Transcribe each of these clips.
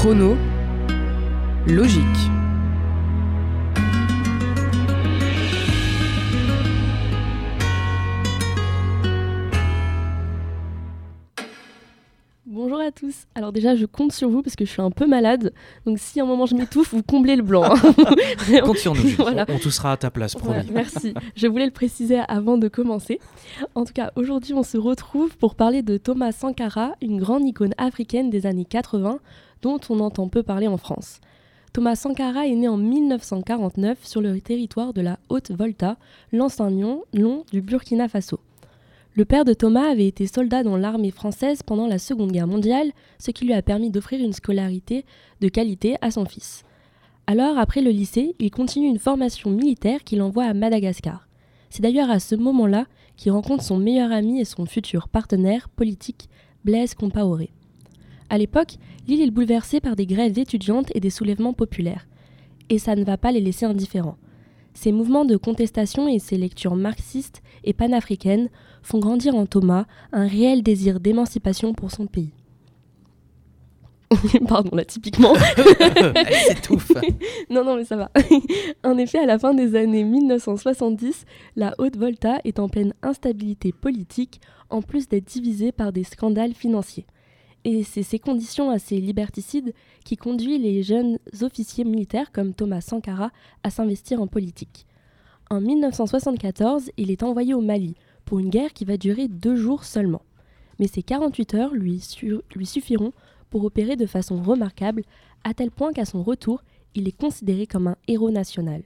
Chrono. Logique. Bonjour à tous. Alors déjà, je compte sur vous parce que je suis un peu malade. Donc si à un moment je m'étouffe, vous comblez le blanc. hein. Compte sur nous. Voilà. On, on tout sera à ta place, promis. Voilà, merci. Je voulais le préciser avant de commencer. En tout cas, aujourd'hui, on se retrouve pour parler de Thomas Sankara, une grande icône africaine des années 80 dont on entend peu parler en France. Thomas Sankara est né en 1949 sur le territoire de la Haute-Volta, l'ancien nom du Burkina Faso. Le père de Thomas avait été soldat dans l'armée française pendant la Seconde Guerre mondiale, ce qui lui a permis d'offrir une scolarité de qualité à son fils. Alors, après le lycée, il continue une formation militaire qu'il envoie à Madagascar. C'est d'ailleurs à ce moment-là qu'il rencontre son meilleur ami et son futur partenaire politique, Blaise Compaoré. À l'époque, l'île est bouleversée par des grèves étudiantes et des soulèvements populaires. Et ça ne va pas les laisser indifférents. Ces mouvements de contestation et ces lectures marxistes et panafricaines font grandir en Thomas un réel désir d'émancipation pour son pays. Pardon, là, typiquement. Elle s'étouffe. Non, non, mais ça va. en effet, à la fin des années 1970, la Haute-Volta est en pleine instabilité politique, en plus d'être divisée par des scandales financiers. Et c'est ces conditions assez liberticides qui conduisent les jeunes officiers militaires comme Thomas Sankara à s'investir en politique. En 1974, il est envoyé au Mali pour une guerre qui va durer deux jours seulement. Mais ces 48 heures lui suffiront pour opérer de façon remarquable, à tel point qu'à son retour, il est considéré comme un héros national.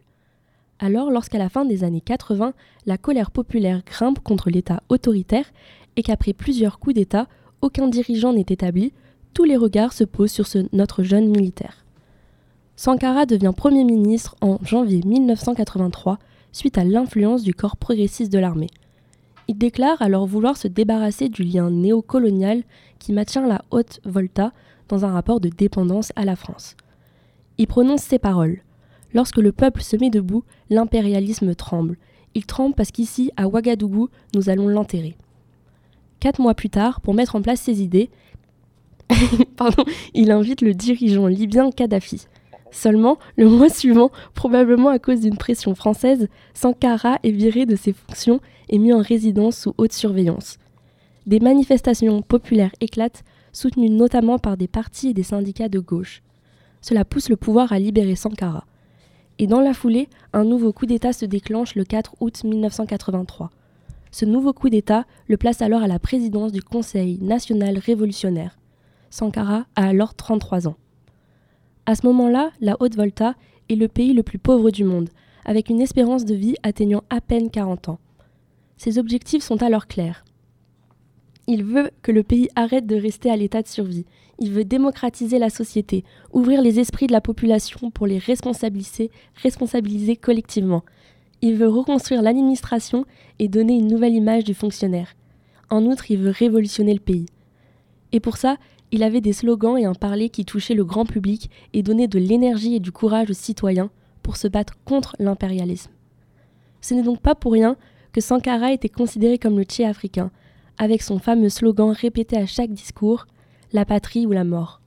Alors, lorsqu'à la fin des années 80, la colère populaire grimpe contre l'État autoritaire et qu'après plusieurs coups d'État, aucun dirigeant n'est établi, tous les regards se posent sur ce, notre jeune militaire. Sankara devient Premier ministre en janvier 1983 suite à l'influence du corps progressiste de l'armée. Il déclare alors vouloir se débarrasser du lien néocolonial qui maintient la haute Volta dans un rapport de dépendance à la France. Il prononce ces paroles. Lorsque le peuple se met debout, l'impérialisme tremble. Il tremble parce qu'ici, à Ouagadougou, nous allons l'enterrer. Quatre mois plus tard, pour mettre en place ses idées, il invite le dirigeant libyen Kadhafi. Seulement, le mois suivant, probablement à cause d'une pression française, Sankara est viré de ses fonctions et mis en résidence sous haute surveillance. Des manifestations populaires éclatent, soutenues notamment par des partis et des syndicats de gauche. Cela pousse le pouvoir à libérer Sankara. Et dans la foulée, un nouveau coup d'État se déclenche le 4 août 1983. Ce nouveau coup d'État le place alors à la présidence du Conseil national révolutionnaire. Sankara a alors 33 ans. À ce moment-là, la Haute-Volta est le pays le plus pauvre du monde, avec une espérance de vie atteignant à peine 40 ans. Ses objectifs sont alors clairs. Il veut que le pays arrête de rester à l'état de survie. Il veut démocratiser la société, ouvrir les esprits de la population pour les responsabiliser, responsabiliser collectivement. Il veut reconstruire l'administration et donner une nouvelle image du fonctionnaire. En outre, il veut révolutionner le pays. Et pour ça, il avait des slogans et un parler qui touchaient le grand public et donnaient de l'énergie et du courage aux citoyens pour se battre contre l'impérialisme. Ce n'est donc pas pour rien que Sankara était considéré comme le Tché africain, avec son fameux slogan répété à chaque discours La patrie ou la mort.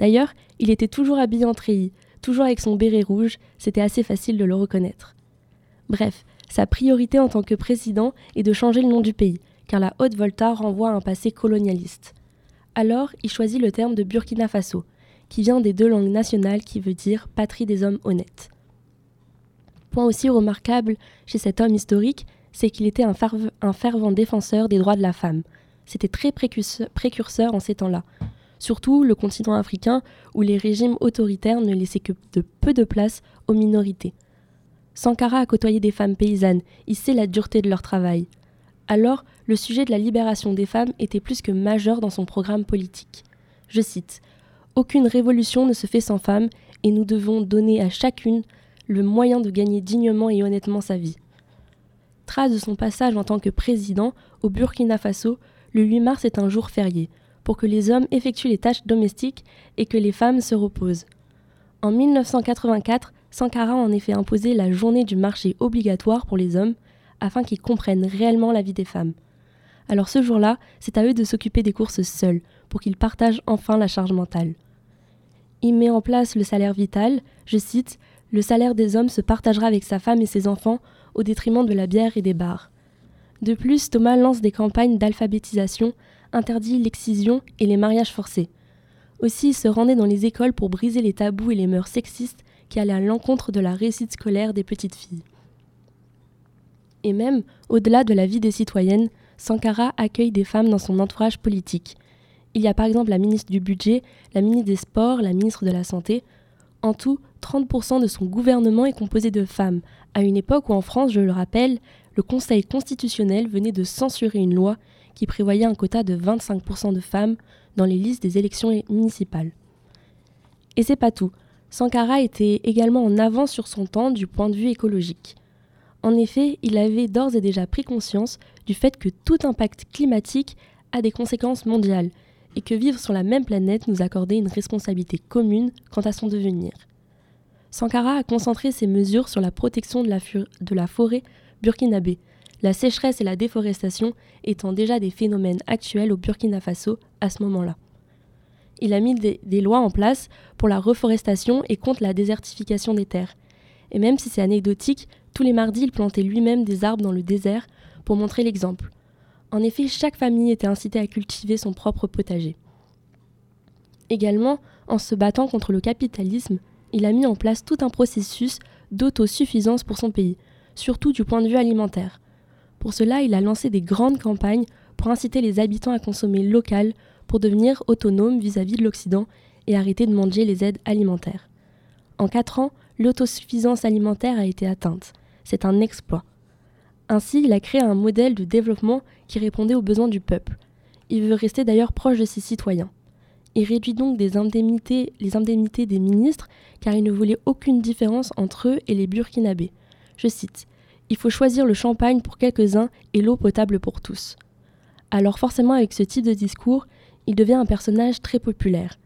D'ailleurs, il était toujours habillé en treillis, toujours avec son béret rouge, c'était assez facile de le reconnaître. Bref, sa priorité en tant que président est de changer le nom du pays, car la Haute-Volta renvoie à un passé colonialiste. Alors, il choisit le terme de Burkina Faso, qui vient des deux langues nationales qui veut dire patrie des hommes honnêtes. Point aussi remarquable chez cet homme historique, c'est qu'il était un, ferve- un fervent défenseur des droits de la femme. C'était très précurseur, précurseur en ces temps-là. Surtout le continent africain où les régimes autoritaires ne laissaient que de peu de place aux minorités. Sankara a côtoyé des femmes paysannes, il sait la dureté de leur travail. Alors, le sujet de la libération des femmes était plus que majeur dans son programme politique. Je cite Aucune révolution ne se fait sans femmes et nous devons donner à chacune le moyen de gagner dignement et honnêtement sa vie. Trace de son passage en tant que président au Burkina Faso, le 8 mars est un jour férié, pour que les hommes effectuent les tâches domestiques et que les femmes se reposent. En 1984, Sankara en effet imposé la journée du marché obligatoire pour les hommes afin qu'ils comprennent réellement la vie des femmes. Alors ce jour-là, c'est à eux de s'occuper des courses seuls, pour qu'ils partagent enfin la charge mentale. Il met en place le salaire vital, je cite, Le salaire des hommes se partagera avec sa femme et ses enfants au détriment de la bière et des bars. De plus, Thomas lance des campagnes d'alphabétisation, interdit l'excision et les mariages forcés. Aussi, il se rendait dans les écoles pour briser les tabous et les mœurs sexistes qui allaient à l'encontre de la réussite scolaire des petites filles. Et même, au-delà de la vie des citoyennes, Sankara accueille des femmes dans son entourage politique. Il y a par exemple la ministre du Budget, la ministre des Sports, la ministre de la Santé. En tout, 30% de son gouvernement est composé de femmes, à une époque où en France, je le rappelle, le Conseil constitutionnel venait de censurer une loi qui prévoyait un quota de 25% de femmes dans les listes des élections municipales. Et c'est pas tout. Sankara était également en avance sur son temps du point de vue écologique. En effet, il avait d'ores et déjà pris conscience du fait que tout impact climatique a des conséquences mondiales et que vivre sur la même planète nous accordait une responsabilité commune quant à son devenir. Sankara a concentré ses mesures sur la protection de la, forêt burkinabé, la sécheresse et la déforestation étant déjà des phénomènes actuels au Burkina Faso à ce moment-là. Il a mis des, lois en place pour la reforestation et contre la désertification des terres. Et même si c'est anecdotique, tous les mardis, il plantait lui-même des arbres dans le désert pour montrer l'exemple. En effet, chaque famille était incitée à cultiver son propre potager. Également, en se battant contre le capitalisme, il a mis en place tout un processus d'autosuffisance pour son pays, surtout du point de vue alimentaire. Pour cela, il a lancé des grandes campagnes pour inciter les habitants à consommer local pour devenir autonomes vis-à-vis de l'Occident et arrêter de manger les aides alimentaires. En quatre ans, l'autosuffisance alimentaire a été atteinte. C'est un exploit. Ainsi, il a créé un modèle de développement qui répondait aux besoins du peuple. Il veut rester d'ailleurs proche de ses citoyens. Il réduit donc les indemnités des ministres car il ne voulait aucune différence entre eux et les Burkinabés. Je cite Il faut choisir le champagne pour quelques-uns et l'eau potable pour tous. Alors forcément avec ce type de discours, il devient un personnage très populaire.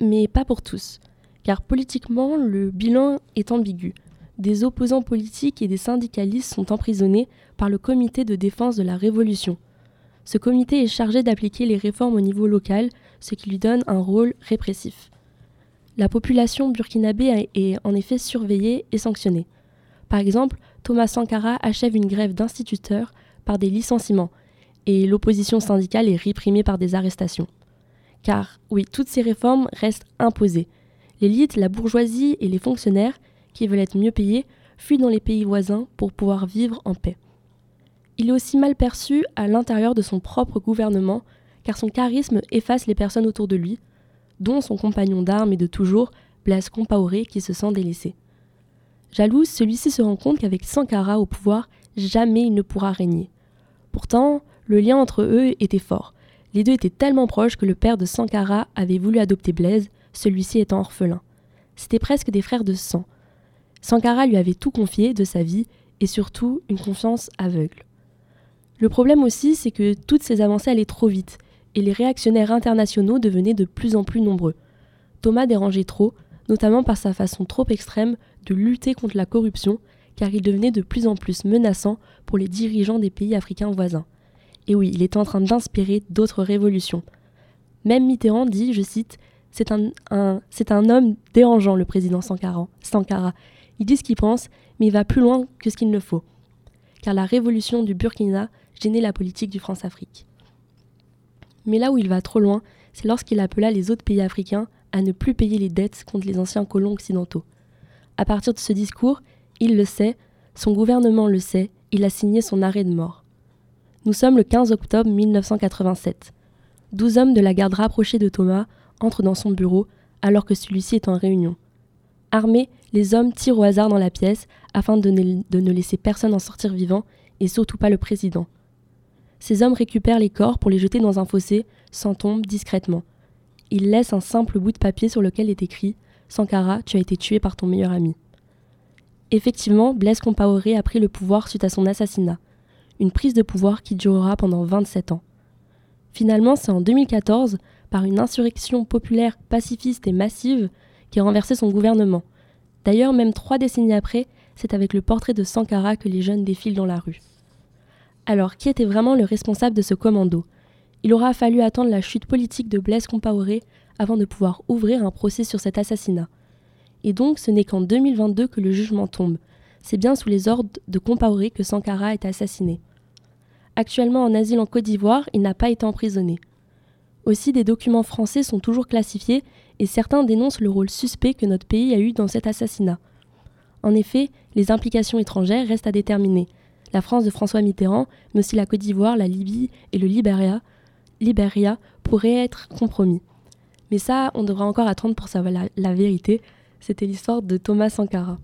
Mais pas pour tous, car politiquement le bilan est ambigu des opposants politiques et des syndicalistes sont emprisonnés par le comité de défense de la Révolution. Ce comité est chargé d'appliquer les réformes au niveau local, ce qui lui donne un rôle répressif. La population burkinabé est en effet surveillée et sanctionnée. Par exemple, Thomas Sankara achève une grève d'instituteurs par des licenciements, et l'opposition syndicale est réprimée par des arrestations. Car, oui, toutes ces réformes restent imposées. L'élite, la bourgeoisie et les fonctionnaires qui veulent être mieux payés, fuient dans les pays voisins pour pouvoir vivre en paix. Il est aussi mal perçu à l'intérieur de son propre gouvernement, car son charisme efface les personnes autour de lui, dont son compagnon d'armes et de toujours, Blaise Compaoré, qui se sent délaissé. Jaloux, celui-ci se rend compte qu'avec Sankara au pouvoir, jamais il ne pourra régner. Pourtant, le lien entre eux était fort. Les deux étaient tellement proches que le père de Sankara avait voulu adopter Blaise, celui-ci étant orphelin. C'étaient presque des frères de sang, Sankara lui avait tout confié de sa vie et surtout une confiance aveugle. Le problème aussi, c'est que toutes ces avancées allaient trop vite et les réactionnaires internationaux devenaient de plus en plus nombreux. Thomas dérangeait trop, notamment par sa façon trop extrême de lutter contre la corruption, car il devenait de plus en plus menaçant pour les dirigeants des pays africains voisins. Et oui, il est en train d'inspirer d'autres révolutions. Même Mitterrand dit, je cite, c'est un, homme dérangeant, le président Sankara. Sankara. Il dit ce qu'il pense, mais il va plus loin que ce qu'il ne faut. Car la révolution du Burkina gênait la politique du France-Afrique. Mais là où il va trop loin, c'est lorsqu'il appela les autres pays africains à ne plus payer les dettes contre les anciens colons occidentaux. À partir de ce discours, il le sait, son gouvernement le sait, il a signé son arrêt de mort. Nous sommes le 15 octobre 1987. Douze hommes de la garde rapprochée de Thomas entrent dans son bureau alors que celui-ci est en réunion. Armés, les hommes tirent au hasard dans la pièce afin de ne, laisser personne en sortir vivant et surtout pas le président. Ces hommes récupèrent les corps pour les jeter dans un fossé, sans tombe, discrètement. Ils laissent un simple bout de papier sur lequel est écrit Sankara, tu as été tué par ton meilleur ami. Effectivement, Blaise Compaoré a pris le pouvoir suite à son assassinat, une prise de pouvoir qui durera pendant 27 ans. Finalement, c'est en 2014, par une insurrection populaire pacifiste et massive, qui a renversé son gouvernement. D'ailleurs, même trois décennies après, c'est avec le portrait de Sankara que les jeunes défilent dans la rue. Alors, qui était vraiment le responsable de ce commando? Il aura fallu attendre la chute politique de Blaise Compaoré avant de pouvoir ouvrir un procès sur cet assassinat. Et donc ce n'est qu'en 2022 que le jugement tombe. C'est bien sous les ordres de Compaoré que Sankara est assassiné. Actuellement en asile en Côte d'Ivoire, il n'a pas été emprisonné. Aussi, des documents français sont toujours classifiés et certains dénoncent le rôle suspect que notre pays a eu dans cet assassinat. En effet, les implications étrangères restent à déterminer. La France de François Mitterrand, mais aussi la Côte d'Ivoire, la Libye et le Libéria, pourraient être compromis. Mais ça, on devra encore attendre pour savoir la vérité. C'était l'histoire de Thomas Sankara.